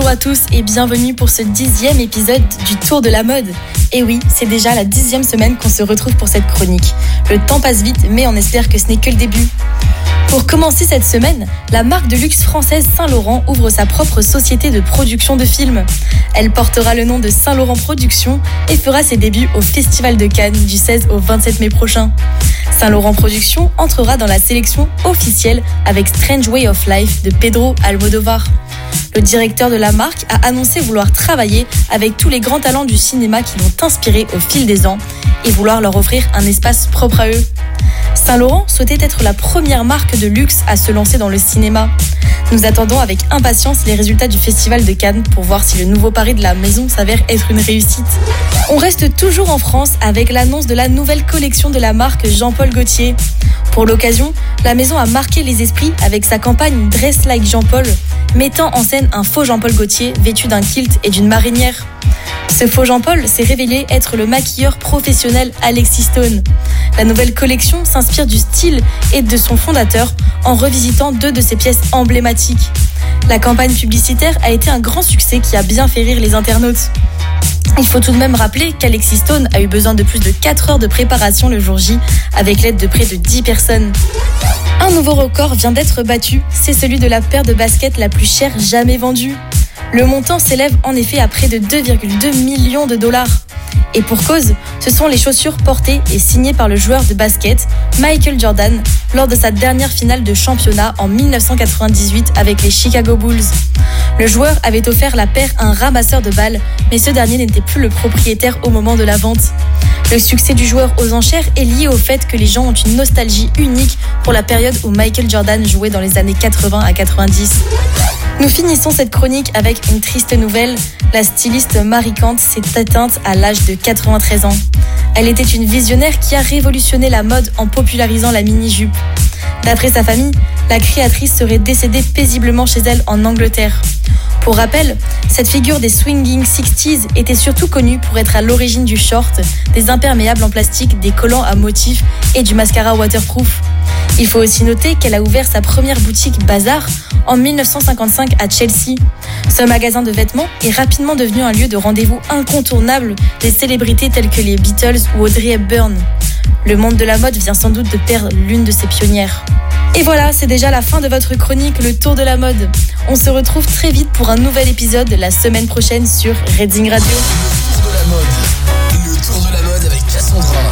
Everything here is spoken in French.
à tous et bienvenue pour ce dixième épisode du Tour de la mode. Et oui, c'est déjà la dixième semaine qu'on se retrouve pour cette chronique. Le temps passe vite, mais on espère que ce n'est que le début. Pour commencer cette semaine, la marque de luxe française Saint-Laurent ouvre sa propre société de production de films. Elle portera le nom de Saint-Laurent Productions et fera ses débuts au Festival de Cannes du 16 au 27 mai prochain. Saint-Laurent Productions entrera dans la sélection officielle avec Strange Way of Life de Pedro Almodovar. Le directeur de la marque a annoncé vouloir travailler avec tous les grands talents du cinéma qui l'ont inspiré au fil des ans et vouloir leur offrir un espace propre à eux. Saint-Laurent souhaitait être la première marque de luxe à se lancer dans le cinéma. Nous attendons avec impatience les résultats du Festival de Cannes pour voir si le nouveau pari de la maison s'avère être une réussite. On reste toujours en France avec l'annonce de la nouvelle collection de la marque Jean-Paul Gaultier. Pour l'occasion, la maison a marqué les esprits avec sa campagne Dress Like Jean-Paul, mettant en scène un faux Jean-Paul Gaultier vêtu d'un kilt et d'une marinière. Ce faux Jean-Paul s'est révélé être le maquilleur professionnel Alexis Stone. La nouvelle collection s'inspire du style et de son fondateur en revisitant deux de ses pièces emblématiques. La campagne publicitaire a été un grand succès qui a bien fait rire les internautes. Il faut tout de même rappeler qu'Alexis Stone a eu besoin de plus de 4 heures de préparation le jour J, avec l'aide de près de 10 personnes. Un nouveau record vient d'être battu, c'est celui de la paire de baskets la plus chère jamais vendue. Le montant s'élève en effet à près de 2,2 millions de dollars. Et pour cause, ce sont les chaussures portées et signées par le joueur de basket Michael Jordan lors de sa dernière finale de championnat en 1998 avec les Chicago Bulls. Le joueur avait offert la paire à un ramasseur de balles, mais ce dernier n'était plus le propriétaire au moment de la vente. Le succès du joueur aux enchères est lié au fait que les gens ont une nostalgie unique pour la période où Michael Jordan jouait dans les années 80 à 90. Nous finissons cette chronique avec une triste nouvelle. La styliste Marie Kant s'est atteinte à l'âge de 93 ans. Elle était une visionnaire qui a révolutionné la mode en popularisant la mini-jupe. D'après sa famille, la créatrice serait décédée paisiblement chez elle en Angleterre. Pour rappel, cette figure des swinging 60s était surtout connue pour être à l'origine du short, des imperméables en plastique, des collants à motifs et du mascara waterproof. Il faut aussi noter qu'elle a ouvert sa première boutique Bazar en 1955 à Chelsea. Ce magasin de vêtements est rapidement devenu un lieu de rendez-vous incontournable des célébrités telles que les Beatles ou Audrey Hepburn. Le monde de la mode vient sans doute de perdre l'une de ses pionnières. Et voilà, c'est déjà la fin de votre chronique Le Tour de la mode. On se retrouve très vite pour un nouvel épisode la semaine prochaine sur Reading Radio. Le Tour de la mode. Le Tour de